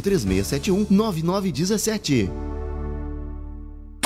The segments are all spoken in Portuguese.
3671 9917.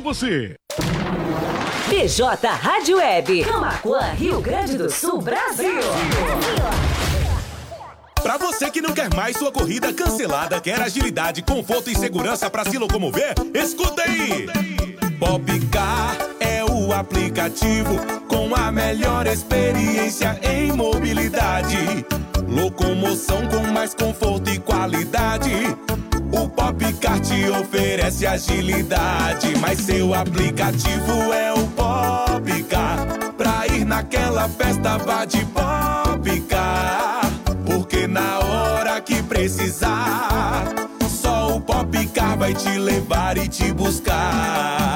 você. BJ Rádio Web. Camacuã, Rio Grande do Sul, Brasil. Pra você que não quer mais sua corrida cancelada, quer agilidade, conforto e segurança para se locomover, escuta aí! Popcar é o aplicativo com a melhor experiência em mobilidade. Locomoção com mais conforto e qualidade. O Popcar te oferece agilidade, mas seu aplicativo é o Popcar. Pra ir naquela festa, vá de Popcar. Porque na hora que precisar, só o Popcar vai te levar e te buscar.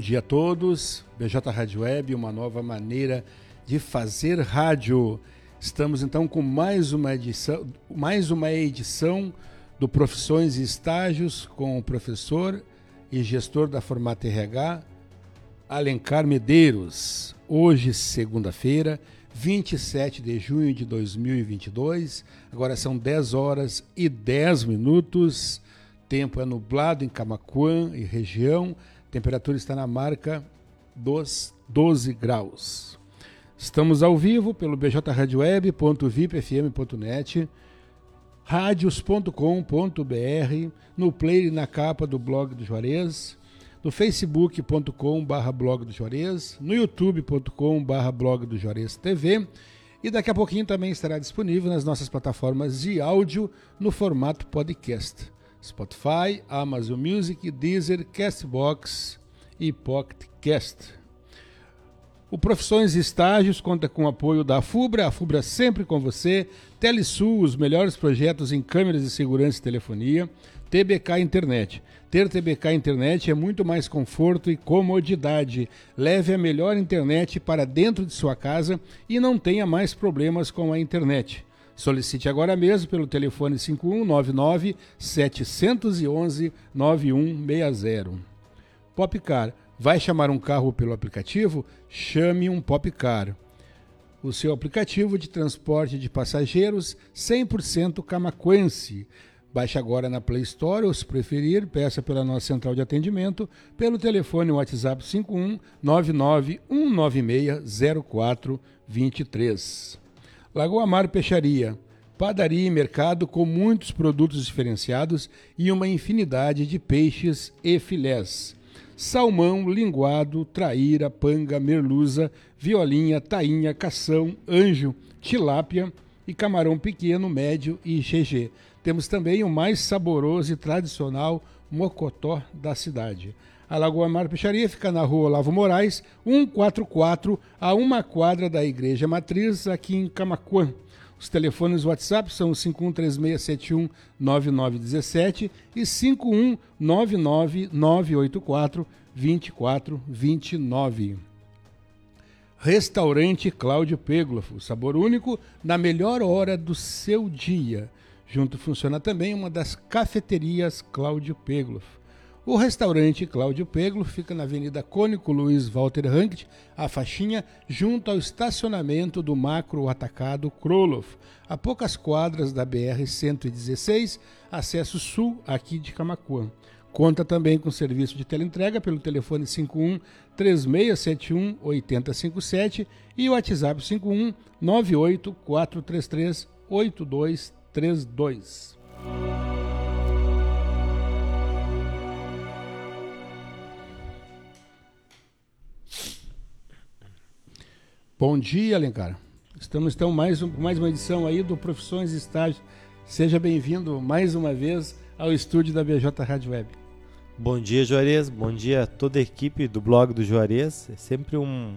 Dia a todos. BJ Rádio Web, uma nova maneira de fazer rádio. Estamos então com mais uma edição, mais uma edição do Profissões e Estágios com o professor e gestor da Formata RH, Alencar Medeiros. Hoje, segunda-feira, 27 de junho de 2022. Agora são 10 horas e 10 minutos. Tempo é nublado em Camacuã e região. Temperatura está na marca dos 12 graus. Estamos ao vivo pelo bjradioweb.vipfm.net, radios.com.br, no player e na capa do blog do Juarez, no facebook.com.br blog do Juarez, no youtube.com.br blog do Juarez TV e daqui a pouquinho também estará disponível nas nossas plataformas de áudio no formato podcast. Spotify, Amazon Music, Deezer, Castbox e PocketCast. O Profissões e Estágios conta com o apoio da FUBRA, a FUBRA sempre com você, Telesul, os melhores projetos em câmeras de segurança e telefonia, TBK Internet. Ter TBK Internet é muito mais conforto e comodidade. Leve a melhor internet para dentro de sua casa e não tenha mais problemas com a internet. Solicite agora mesmo pelo telefone 5199 711 9160. Popcar. Vai chamar um carro pelo aplicativo? Chame um Popcar. O seu aplicativo de transporte de passageiros 100% camaquense. Baixe agora na Play Store ou, se preferir, peça pela nossa central de atendimento pelo telefone WhatsApp 51 99 196 0423. Lagoa Mar Peixaria, padaria e mercado com muitos produtos diferenciados e uma infinidade de peixes e filés. Salmão, linguado, traíra, panga, merluza, violinha, tainha, cação, anjo, tilápia e camarão pequeno, médio e GG temos também o mais saboroso e tradicional mocotó da cidade. A Lagoa Mar Peixaria fica na rua Olavo Moraes, 144, a uma quadra da Igreja Matriz, aqui em Camacuã. Os telefones WhatsApp são 5136719917 e 51999842429. Restaurante Cláudio Péglofo, sabor único na melhor hora do seu dia. Junto funciona também uma das cafeterias Cláudio Pegloff. O restaurante Cláudio Pegloff fica na Avenida Cônico Luiz Walter Hankt, a faixinha, junto ao estacionamento do macro atacado Kroloff, a poucas quadras da BR-116, acesso sul aqui de Camacuã. Conta também com serviço de teleentrega pelo telefone 51 3671 8057 e o WhatsApp 51 98 433 Bom dia, Alencar. Estamos então mais, mais uma edição aí do Profissões e Estágios. Seja bem-vindo mais uma vez ao estúdio da BJ Rádio Web. Bom dia, Juarez. Bom dia a toda a equipe do blog do Juarez. É sempre um,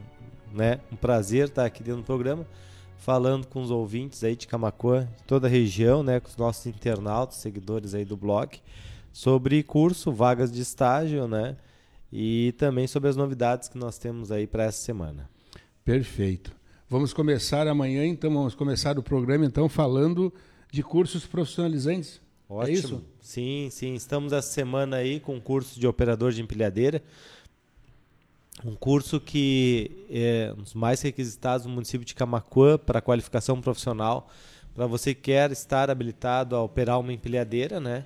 né, um prazer estar aqui dentro do programa falando com os ouvintes aí de Camacuã, toda a região, né, com os nossos internautas, seguidores aí do blog, sobre curso, vagas de estágio, né, e também sobre as novidades que nós temos aí para essa semana. Perfeito. Vamos começar amanhã, então, vamos começar o programa então falando de cursos profissionalizantes. É Ótimo. É isso? Sim, sim. Estamos essa semana aí com o curso de operador de empilhadeira um curso que é um dos mais requisitados no município de Camacuã para qualificação profissional, para você que quer estar habilitado a operar uma empilhadeira, né?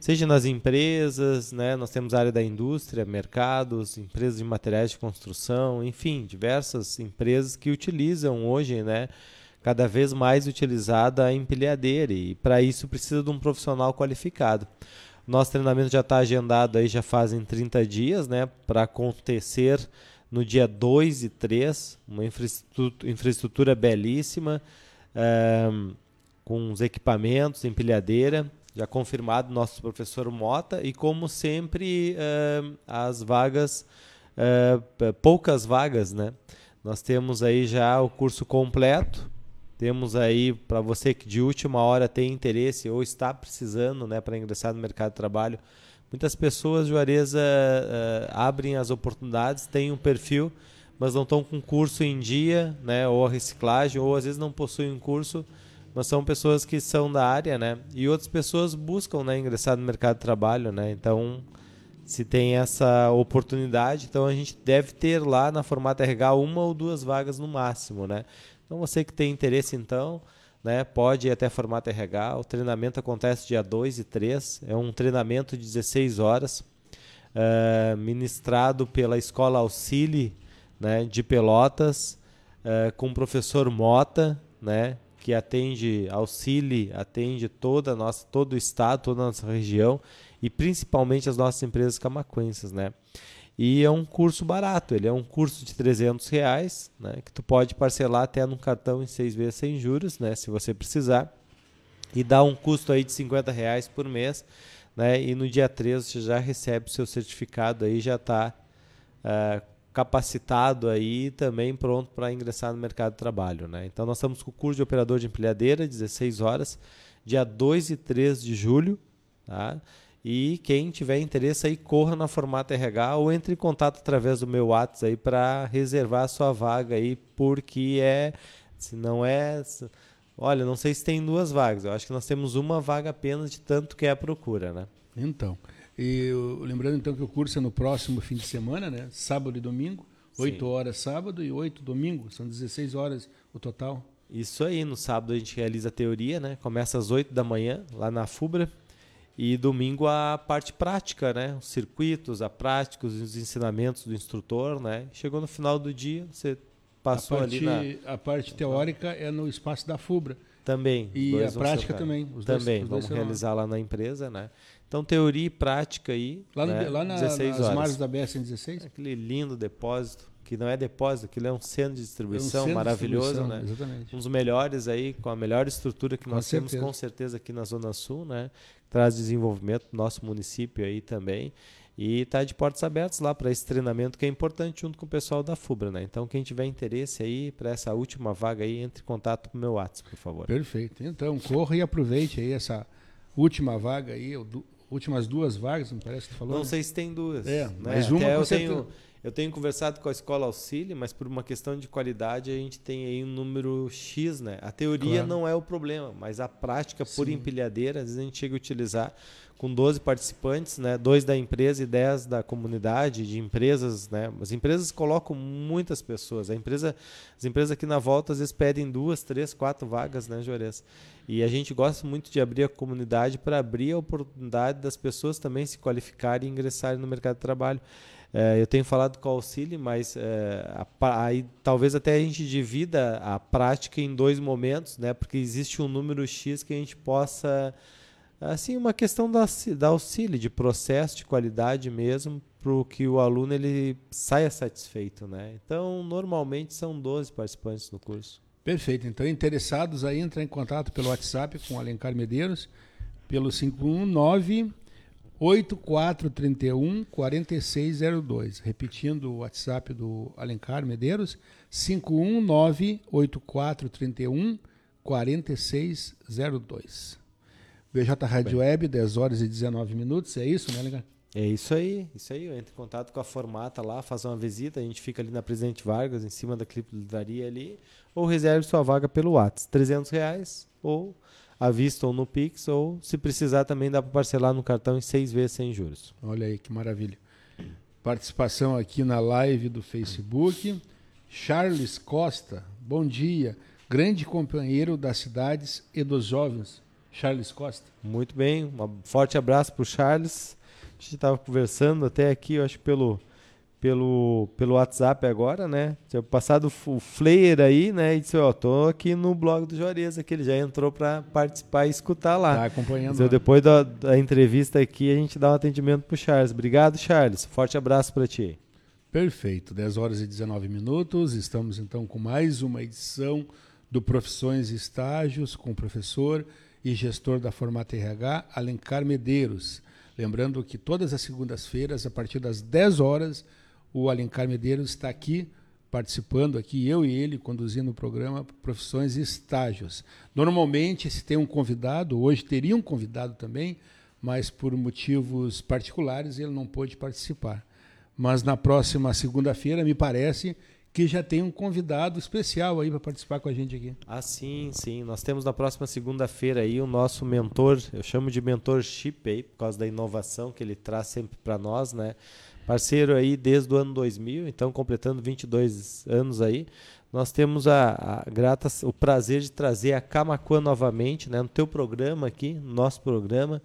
Seja nas empresas, né? Nós temos a área da indústria, mercados, empresas de materiais de construção, enfim, diversas empresas que utilizam hoje, né? Cada vez mais utilizada a empilhadeira e para isso precisa de um profissional qualificado. Nosso treinamento já está agendado aí já fazem 30 dias, né, para acontecer no dia 2 e 3, uma infraestrutura, infraestrutura belíssima, é, com os equipamentos, empilhadeira, já confirmado nosso professor Mota, e como sempre, é, as vagas, é, poucas vagas, né? Nós temos aí já o curso completo, temos aí, para você que de última hora tem interesse ou está precisando né, para ingressar no mercado de trabalho, muitas pessoas, Juarez, uh, uh, abrem as oportunidades, têm um perfil, mas não estão com curso em dia, né, ou a reciclagem, ou às vezes não possuem um curso, mas são pessoas que são da área, né, e outras pessoas buscam né, ingressar no mercado de trabalho, né, então se tem essa oportunidade, então a gente deve ter lá na Formata RH uma ou duas vagas no máximo, né? Então você que tem interesse então, né, pode ir até formato RH. O treinamento acontece dia 2 e 3. É um treinamento de 16 horas, uh, ministrado pela Escola Auxílio né, de Pelotas, uh, com o professor Mota, né, que atende Auxílio, atende toda nossa, todo o estado, toda a nossa região e principalmente as nossas empresas camacuenses, né? E é um curso barato, ele é um curso de 300 reais, né, que tu pode parcelar até no cartão em seis vezes sem juros, né, se você precisar. E dá um custo aí de 50 reais por mês, né, e no dia 13 você já recebe o seu certificado aí, já está uh, é, capacitado aí também pronto para ingressar no mercado de trabalho. Né. Então nós estamos com o curso de operador de empilhadeira, 16 horas, dia 2 e 3 de julho, tá? E quem tiver interesse aí, corra na Formata RH ou entre em contato através do meu WhatsApp aí para reservar a sua vaga aí, porque é, se não é, olha, não sei se tem duas vagas, eu acho que nós temos uma vaga apenas de tanto que é a procura, né? Então, e lembrando então que o curso é no próximo fim de semana, né? Sábado e domingo, 8 horas sábado e 8 domingo, são 16 horas o total. Isso aí, no sábado a gente realiza a teoria, né? Começa às 8 da manhã, lá na FUBRA, E domingo a parte prática, né? Os circuitos, a prática, os ensinamentos do instrutor, né? Chegou no final do dia, você passou parte, ali na... A parte teórica é no espaço da FUBRA. Também. E a prática também. também, dois, vamos realizar lá na empresa, né? Então, teoria e prática aí. Lá, no, né? lá na, 16 nas margens da BS-16? Aquele lindo depósito, que não é depósito, aquilo é um centro de distribuição é um centro maravilhoso, de distribuição, né? Exatamente. Um dos melhores aí, com a melhor estrutura que com nós certeza. temos, com certeza, aqui na Zona Sul, né? Traz desenvolvimento do nosso município aí também. E está de portas abertas lá para esse treinamento que é importante junto com o pessoal da FUBRA, né? Então, quem tiver interesse aí para essa última vaga aí, entre em contato com o meu WhatsApp, por favor. Perfeito. Então, corra e aproveite aí essa última vaga aí, últimas duas vagas, me parece que tu falou. Não né? sei se tem duas. É, né? mas uma Até eu certeza. tenho, eu tenho conversado com a escola auxílio, mas por uma questão de qualidade a gente tem aí um número X, né? A teoria Claro. não é o problema, mas a prática por Sim. empilhadeira, às vezes a gente chega a utilizar com 12 participantes, né? Dois da empresa e 10 da comunidade, de empresas, né? As empresas colocam muitas pessoas. A empresa, as empresas aqui na volta às vezes pedem duas, três, quatro vagas, né, Juarez? E a gente gosta muito de abrir a comunidade para abrir a oportunidade das pessoas também se qualificarem e ingressarem no mercado de trabalho. É, eu tenho falado com o auxílio, mas é, a aí talvez até a gente divida a prática em dois momentos, né? Porque existe um número X que a gente possa assim uma questão da, da auxílio de processo de qualidade mesmo para que o aluno ele saia satisfeito, né? Então normalmente são 12 participantes no curso. Perfeito. Então, interessados aí, entrar em contato pelo WhatsApp com o Alencar Medeiros, pelo 519 8431 4602. Repetindo o WhatsApp do Alencar Medeiros, 519 8431 4602. BJ Rádio Web, 10 horas e 19 minutos, é isso, né, Alencar? É isso aí, isso aí. Entra em contato com a formata lá, faz uma visita, a gente fica ali na Presidente Vargas, em cima da Clipe Livraria ali, ou reserve sua vaga pelo WhatsApp, 300 reais, ou à vista ou no Pix, ou se precisar também dá para parcelar no cartão em seis vezes sem juros. Olha aí que maravilha. Participação aqui na live do Facebook. Charles Costa, bom dia. Grande companheiro das cidades e dos jovens. Charles Costa. Muito bem, um forte abraço para o Charles. A gente estava conversando até aqui, eu acho, pelo, pelo, pelo WhatsApp agora, né? Tinha passado o Flair aí, né? E disse, ó, tô aqui no blog do Juarez, que ele já entrou para participar e escutar lá. Tá acompanhando. Então, lá. depois da, da entrevista aqui, a gente dá um atendimento pro Charles. Obrigado, Charles. Forte abraço para ti. Perfeito, 10 horas e 19 minutos. Estamos então com mais uma edição do Profissões e Estágios com o professor e gestor da Formata RH, Alencar Medeiros. Lembrando que todas as segundas-feiras, a partir das 10 horas, o Alencar Medeiros está aqui participando aqui, eu e ele, conduzindo o programa Profissões e Estágios. Normalmente, se tem um convidado, hoje teria um convidado também, mas por motivos particulares ele não pôde participar. Mas na próxima segunda-feira, me parece que já tem um convidado especial aí para participar com a gente aqui. Ah, sim, sim. Nós temos na próxima segunda-feira aí o nosso mentor, eu chamo de mentorship aí, por causa da inovação que ele traz sempre para nós, né? Parceiro aí desde o ano 2000, então completando 22 anos aí. Nós temos a, a grata, o prazer de trazer a Camacuã novamente, né? No teu programa aqui, no nosso programa,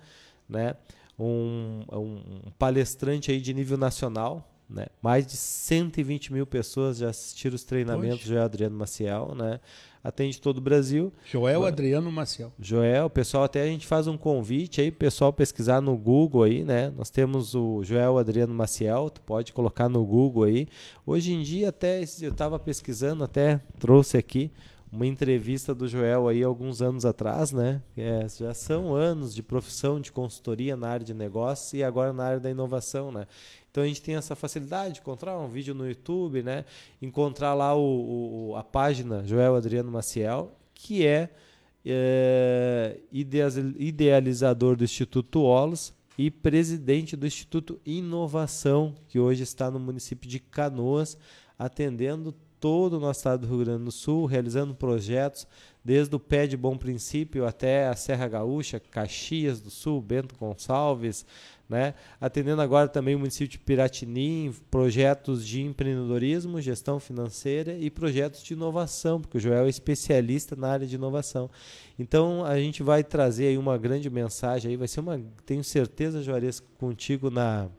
né? Um, um palestrante aí de nível nacional, né? Mais de 120 mil pessoas já assistiram os treinamentos Poxa. do Adriano Maciel, né? Atende todo o Brasil. Joel Ba- Adriano Maciel. Joel, pessoal, até a gente faz um convite aí, pessoal pesquisar no Google aí, né? Nós temos o Joel Adriano Maciel, tu pode colocar no Google aí. Hoje em dia até eu estava pesquisando, até trouxe aqui uma entrevista do Joel aí alguns anos atrás, né? É, já são anos de profissão de consultoria na área de negócios e agora na área da inovação, né? Então a gente tem essa facilidade de encontrar um vídeo no YouTube, né? Encontrar lá o, o- a página Joel Adriano Maciel, que é, é, idealizador do Instituto Olos e presidente do Instituto Inovação, que hoje está no município de Canoas, atendendo todo o nosso estado do Rio Grande do Sul, realizando projetos desde o pé de Bom Princípio até a Serra Gaúcha, Caxias do Sul, Bento Gonçalves, né? atendendo agora também o município de Piratini, projetos de empreendedorismo, gestão financeira e projetos de inovação, porque o Joel é especialista na área de inovação. Então a gente vai trazer aí uma grande mensagem aí, vai ser uma, tenho certeza, Juarez, contigo na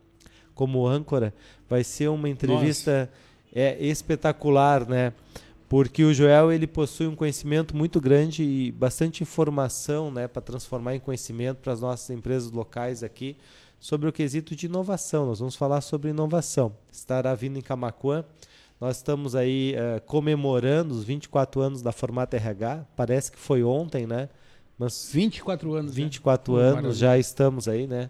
como âncora, vai ser uma entrevista é, espetacular, né? Porque o Joel ele possui um conhecimento muito grande e bastante informação, né, para transformar em conhecimento para as nossas empresas locais aqui sobre o quesito de inovação. Nós vamos falar sobre inovação. Estará vindo em Camacuã. Nós estamos aí uh, comemorando os 24 anos da Formata RH. Parece que foi ontem, né? Mas 24 anos. 24 né? anos já estamos aí, né?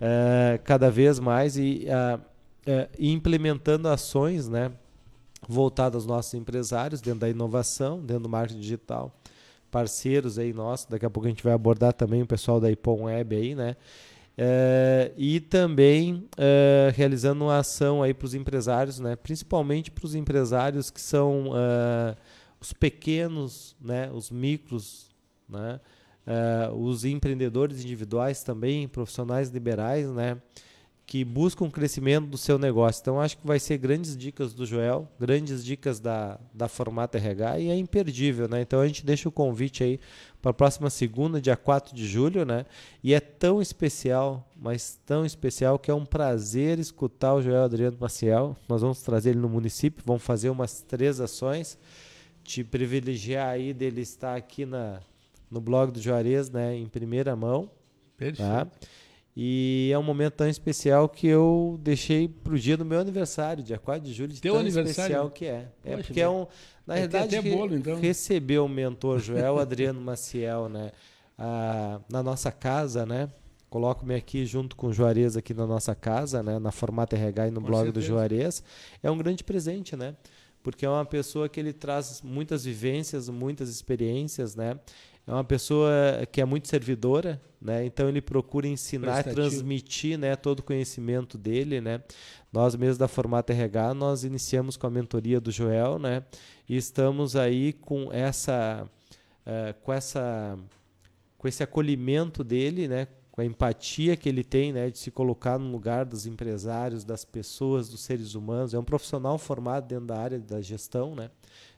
Uh, cada vez mais e uh, implementando ações, né? Voltadas aos nossos empresários dentro da inovação, dentro do marketing digital, parceiros aí nossos. Daqui a pouco a gente vai abordar também o pessoal da Ipom Web aí, né? É, e também é, realizando uma ação aí para os empresários, né? principalmente para os empresários que são é, os pequenos, né? os micros, né? os empreendedores individuais também, profissionais liberais, né? Que buscam o crescimento do seu negócio. Então, acho que vai ser grandes dicas do Joel, grandes dicas da, da Formata RH e é imperdível, né? Então, a gente deixa o convite aí para a próxima segunda, dia 4 de julho, né? E é tão especial, mas tão especial que é um prazer escutar o Joel Adriano Maciel. Nós vamos trazer ele no município, vamos fazer umas três ações, te privilegiar aí dele estar aqui na, no blog do Juarez, né? Em primeira mão. Tá? Perfeito. Tá? E é um momento tão especial que eu deixei para o dia do meu aniversário, dia 4 de julho, de Teu tão aniversário? especial que é. É Poxa, porque é um. Na é verdade, até bolo, então. recebeu o mentor Joel Adriano Maciel, né? Ah, na nossa casa, né? Coloco-me aqui junto com o Juarez aqui na nossa casa, né? Na Formata RH e no com blog certeza. do Juarez. É um grande presente, né? Porque é uma pessoa que ele traz muitas vivências, muitas experiências, né? É uma pessoa que é muito servidora, né? Então ele procura ensinar, transmitir, né, todo o conhecimento dele, né? Nós mesmos da Formata RH, nós iniciamos com a mentoria do Joel, né? E estamos aí com essa uh, com essa com esse acolhimento dele, né? Com a empatia que ele tem, né, de se colocar no lugar dos empresários, das pessoas, dos seres humanos. É um profissional formado dentro da área da gestão, né,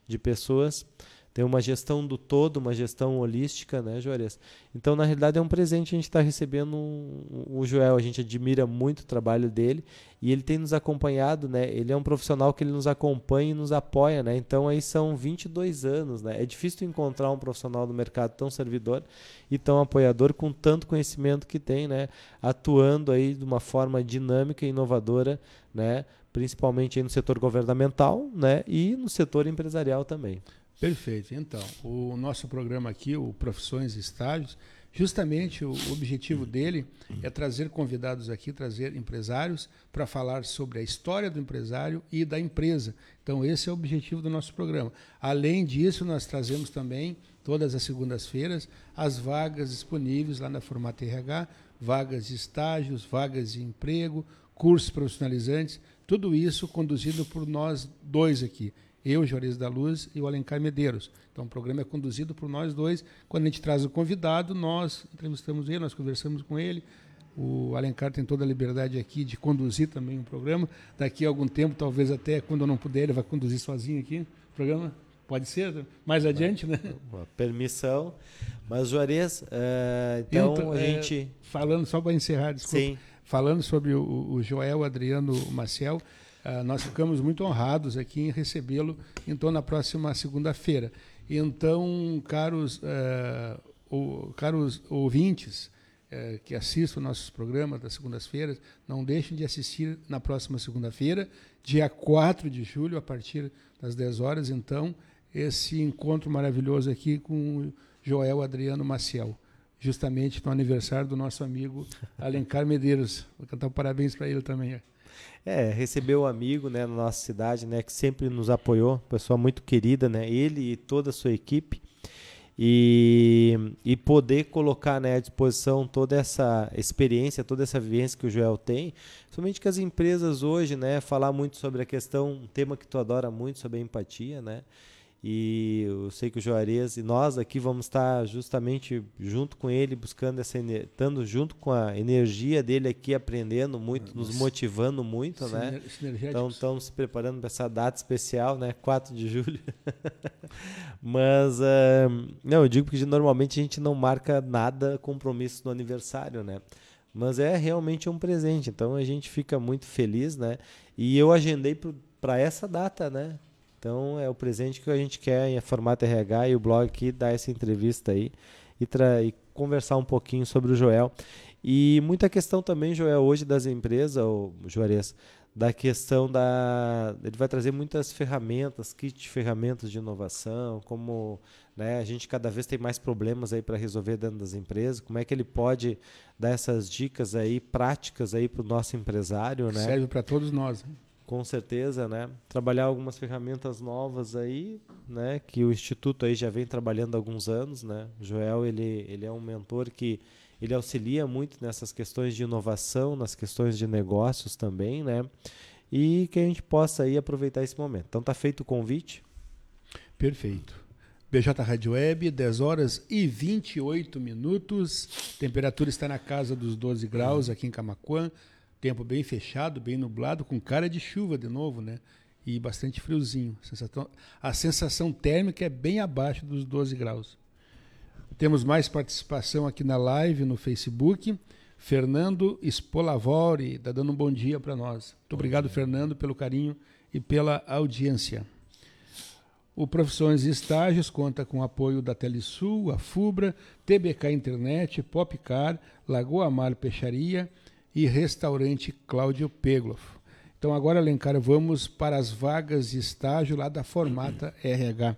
de pessoas tem uma gestão do todo, uma gestão holística, né, Juarez? Então, na realidade, é um presente a gente está recebendo o Joel. A gente admira muito o trabalho dele e ele tem nos acompanhado, né? Ele é um profissional que ele nos acompanha e nos apoia, né? Então, aí são 22 anos, né? É difícil encontrar um profissional do mercado tão servidor e tão apoiador com tanto conhecimento que tem, né? Atuando aí de uma forma dinâmica e inovadora, né? Principalmente no setor governamental, né? E no setor empresarial também. Perfeito. Então, o nosso programa aqui, o Profissões e Estágios, justamente o objetivo dele é trazer convidados aqui, trazer empresários para falar sobre a história do empresário e da empresa. Então, esse é o objetivo do nosso programa. Além disso, nós trazemos também, todas as segundas-feiras, as vagas disponíveis lá na Formata RH, vagas de estágios, vagas de emprego, cursos profissionalizantes, tudo isso conduzido por nós dois aqui eu, Juarez da Luz e o Alencar Medeiros. Então, o programa é conduzido por nós dois. Quando a gente traz o convidado, nós entrevistamos ele, nós conversamos com ele. O Alencar tem toda a liberdade aqui de conduzir também o programa. Daqui a algum tempo, talvez até quando eu não puder, ele vai conduzir sozinho aqui o programa. Pode ser, mais adiante, né? Uma permissão. Mas, Juarez, uh, então, então, a é, gente... Falando, só para encerrar, desculpa. Sim. Falando sobre o, o Joel Adriano Maciel, Uh, nós ficamos muito honrados aqui em recebê-lo, então, na próxima segunda-feira. Então, caros, uh, o, caros ouvintes uh, que assistem nossos programas das segundas-feiras, não deixem de assistir na próxima segunda-feira, dia 4 de julho, a partir das 10 horas, então, esse encontro maravilhoso aqui com Joel Adriano Maciel justamente no aniversário do nosso amigo Alencar Medeiros. Vou cantar um parabéns para ele também. É, recebeu um amigo, né, na nossa cidade, né, que sempre nos apoiou, pessoa muito querida, né, ele e toda a sua equipe. e, e poder colocar né, à disposição toda essa experiência, toda essa vivência que o Joel tem, somente que as empresas hoje, né, falar muito sobre a questão, um tema que tu adora muito, sobre a empatia, né, e eu sei que o Juarez e nós aqui vamos estar justamente junto com ele, buscando essa estando junto com a energia dele aqui, aprendendo muito, nos motivando muito, né? Então estamos se preparando para essa data especial, né? 4 de julho. Mas uh, não, eu digo porque normalmente a gente não marca nada compromisso no aniversário, né? Mas é realmente um presente, então a gente fica muito feliz, né? E eu agendei para essa data, né? Então é o presente que a gente quer em formato RH e o blog aqui dar essa entrevista aí e, e, conversar um pouquinho sobre o Joel. E muita questão também, Joel, hoje das empresas, o Juarez, da questão da. Ele vai trazer muitas ferramentas, kit de ferramentas de inovação, como né, a gente cada vez tem mais problemas aí para resolver dentro das empresas, como é que ele pode dar essas dicas aí práticas aí para o nosso empresário, né? Serve para todos nós. Né? Com certeza, né? Trabalhar algumas ferramentas novas aí, né? Que o instituto aí já vem trabalhando há alguns anos, né? Joel ele ele é um mentor que ele auxilia muito nessas questões de inovação, nas questões de negócios também, né? E que a gente possa aí aproveitar esse momento. Então tá feito o convite. Perfeito. BJ Rádio Web, 10 horas e 28 minutos. Temperatura está na casa dos 12 graus aqui em Camacuã. Tempo bem fechado, bem nublado, com cara de chuva de novo, né? E bastante friozinho. A sensação, térmica é bem abaixo dos 12 graus. Temos mais participação aqui na live, no Facebook. Fernando Spolavori está dando um bom dia para nós. Muito obrigado, Fernando, pelo carinho e pela audiência. O Profissões e Estágios conta com o apoio da Telesul, a FUBRA, TBK Internet, Popcar, Lagoa Mar Peixaria, e Restaurante Cláudio Pegloff. Então agora, Alencar, vamos para as vagas de estágio lá da Formata RH.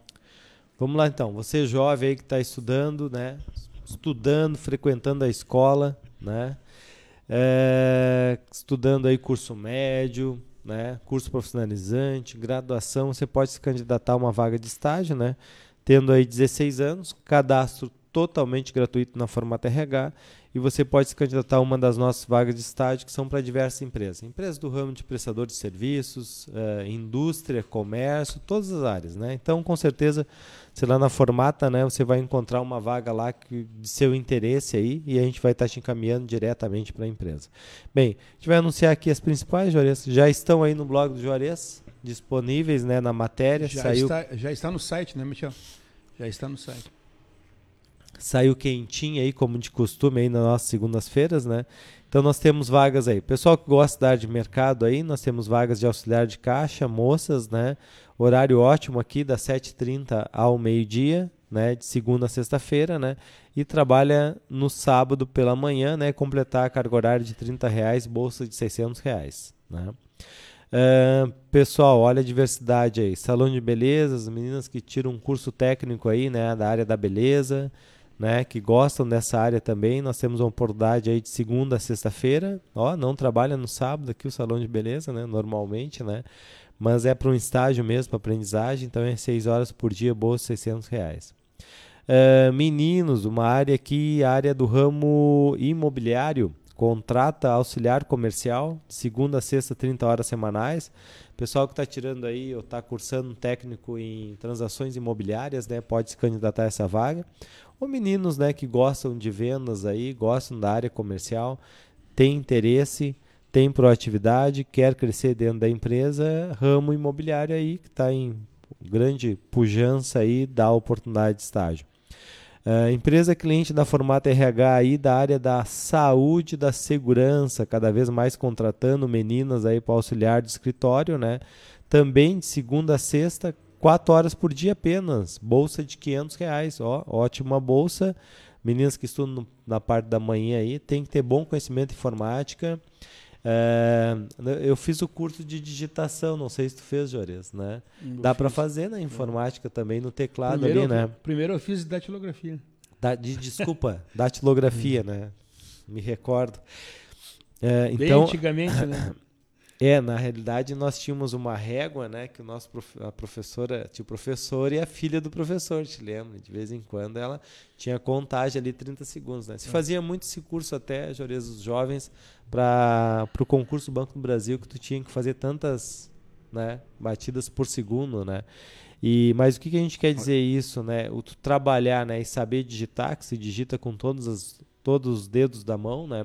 Vamos lá então, você jovem aí que está estudando, né? Estudando, frequentando a escola, né? É, estudando aí curso médio, né? Curso profissionalizante, graduação, você pode se candidatar a uma vaga de estágio, né? Tendo aí 16 anos, cadastro totalmente gratuito na Formata RH e você pode se candidatar a uma das nossas vagas de estágio que são para diversas empresas. Empresas do ramo de prestador de serviços, uh, indústria, comércio, todas as áreas. Né? Então, com certeza, sei lá na Formata, né, você vai encontrar uma vaga lá que, de seu interesse aí e a gente vai estar te encaminhando diretamente para a empresa. Bem, a gente vai anunciar aqui as principais, Juarez. Já estão aí no blog do Juarez, disponíveis né, na matéria. Já, Saiu... está, já está no site, né, Michel? Já está no site saiu quentinho aí, como de costume aí nas nossas segundas-feiras, né? Então nós temos vagas aí. Pessoal que gosta da área de mercado aí, nós temos vagas de auxiliar de caixa, moças, né? Horário ótimo aqui, das 7h30 ao meio-dia, né? De segunda a sexta-feira, né? E trabalha no sábado pela manhã, né? Completar a carga horária de 30 reais, bolsa de 600 reais, né? Uh, pessoal, olha a diversidade aí. Salão de beleza, as meninas que tiram um curso técnico aí, né? Da área da beleza, né, que gostam dessa área também. Nós temos uma oportunidade aí de segunda a sexta-feira. Ó, não trabalha no sábado aqui o salão de beleza, né, normalmente, né? Mas é para um estágio mesmo, para aprendizagem, então é 6 horas por dia, bolsa 600 reais. Uh, meninos, uma área aqui, área do ramo imobiliário, contrata auxiliar comercial, segunda a sexta, 30 horas semanais. Pessoal que está tirando aí ou está cursando um técnico em transações imobiliárias, né, pode se candidatar a essa vaga ou meninos né, que gostam de vendas aí, gostam da área comercial, têm interesse, têm proatividade, quer crescer dentro da empresa, ramo imobiliário aí que está em grande pujança aí, dá oportunidade de estágio. Uh, empresa cliente da Formata RH aí da área da saúde da segurança, cada vez mais contratando meninas aí para auxiliar de escritório, né? Também de segunda a sexta, Quatro horas por dia apenas. Bolsa de 500 reais. Ó, ótima bolsa. Meninas que estudam no, na parte da manhã aí, tem que ter bom conhecimento de informática. É, eu fiz o curso de digitação, não sei se tu fez, Jores, né? Dá para fazer na informática também, no teclado primeiro, ali, né? Primeiro eu fiz datilografia. Da, de, desculpa, datilografia, né? Me recordo. É, então, Bem antigamente, né? É, na realidade nós tínhamos uma régua, né, que o nosso prof... a professora, tinha o professor e a filha do professor, te lembra? De vez em quando ela tinha contagem ali 30 segundos, né? Se fazia muito esse curso até, Jores, os jovens, para o concurso Banco do Brasil, que tu tinha que fazer tantas né, batidas por segundo, né? E, mas o que, que a gente quer dizer isso, né? O tu trabalhar né, e saber digitar, que se digita com todos, as, todos os dedos da mão, né?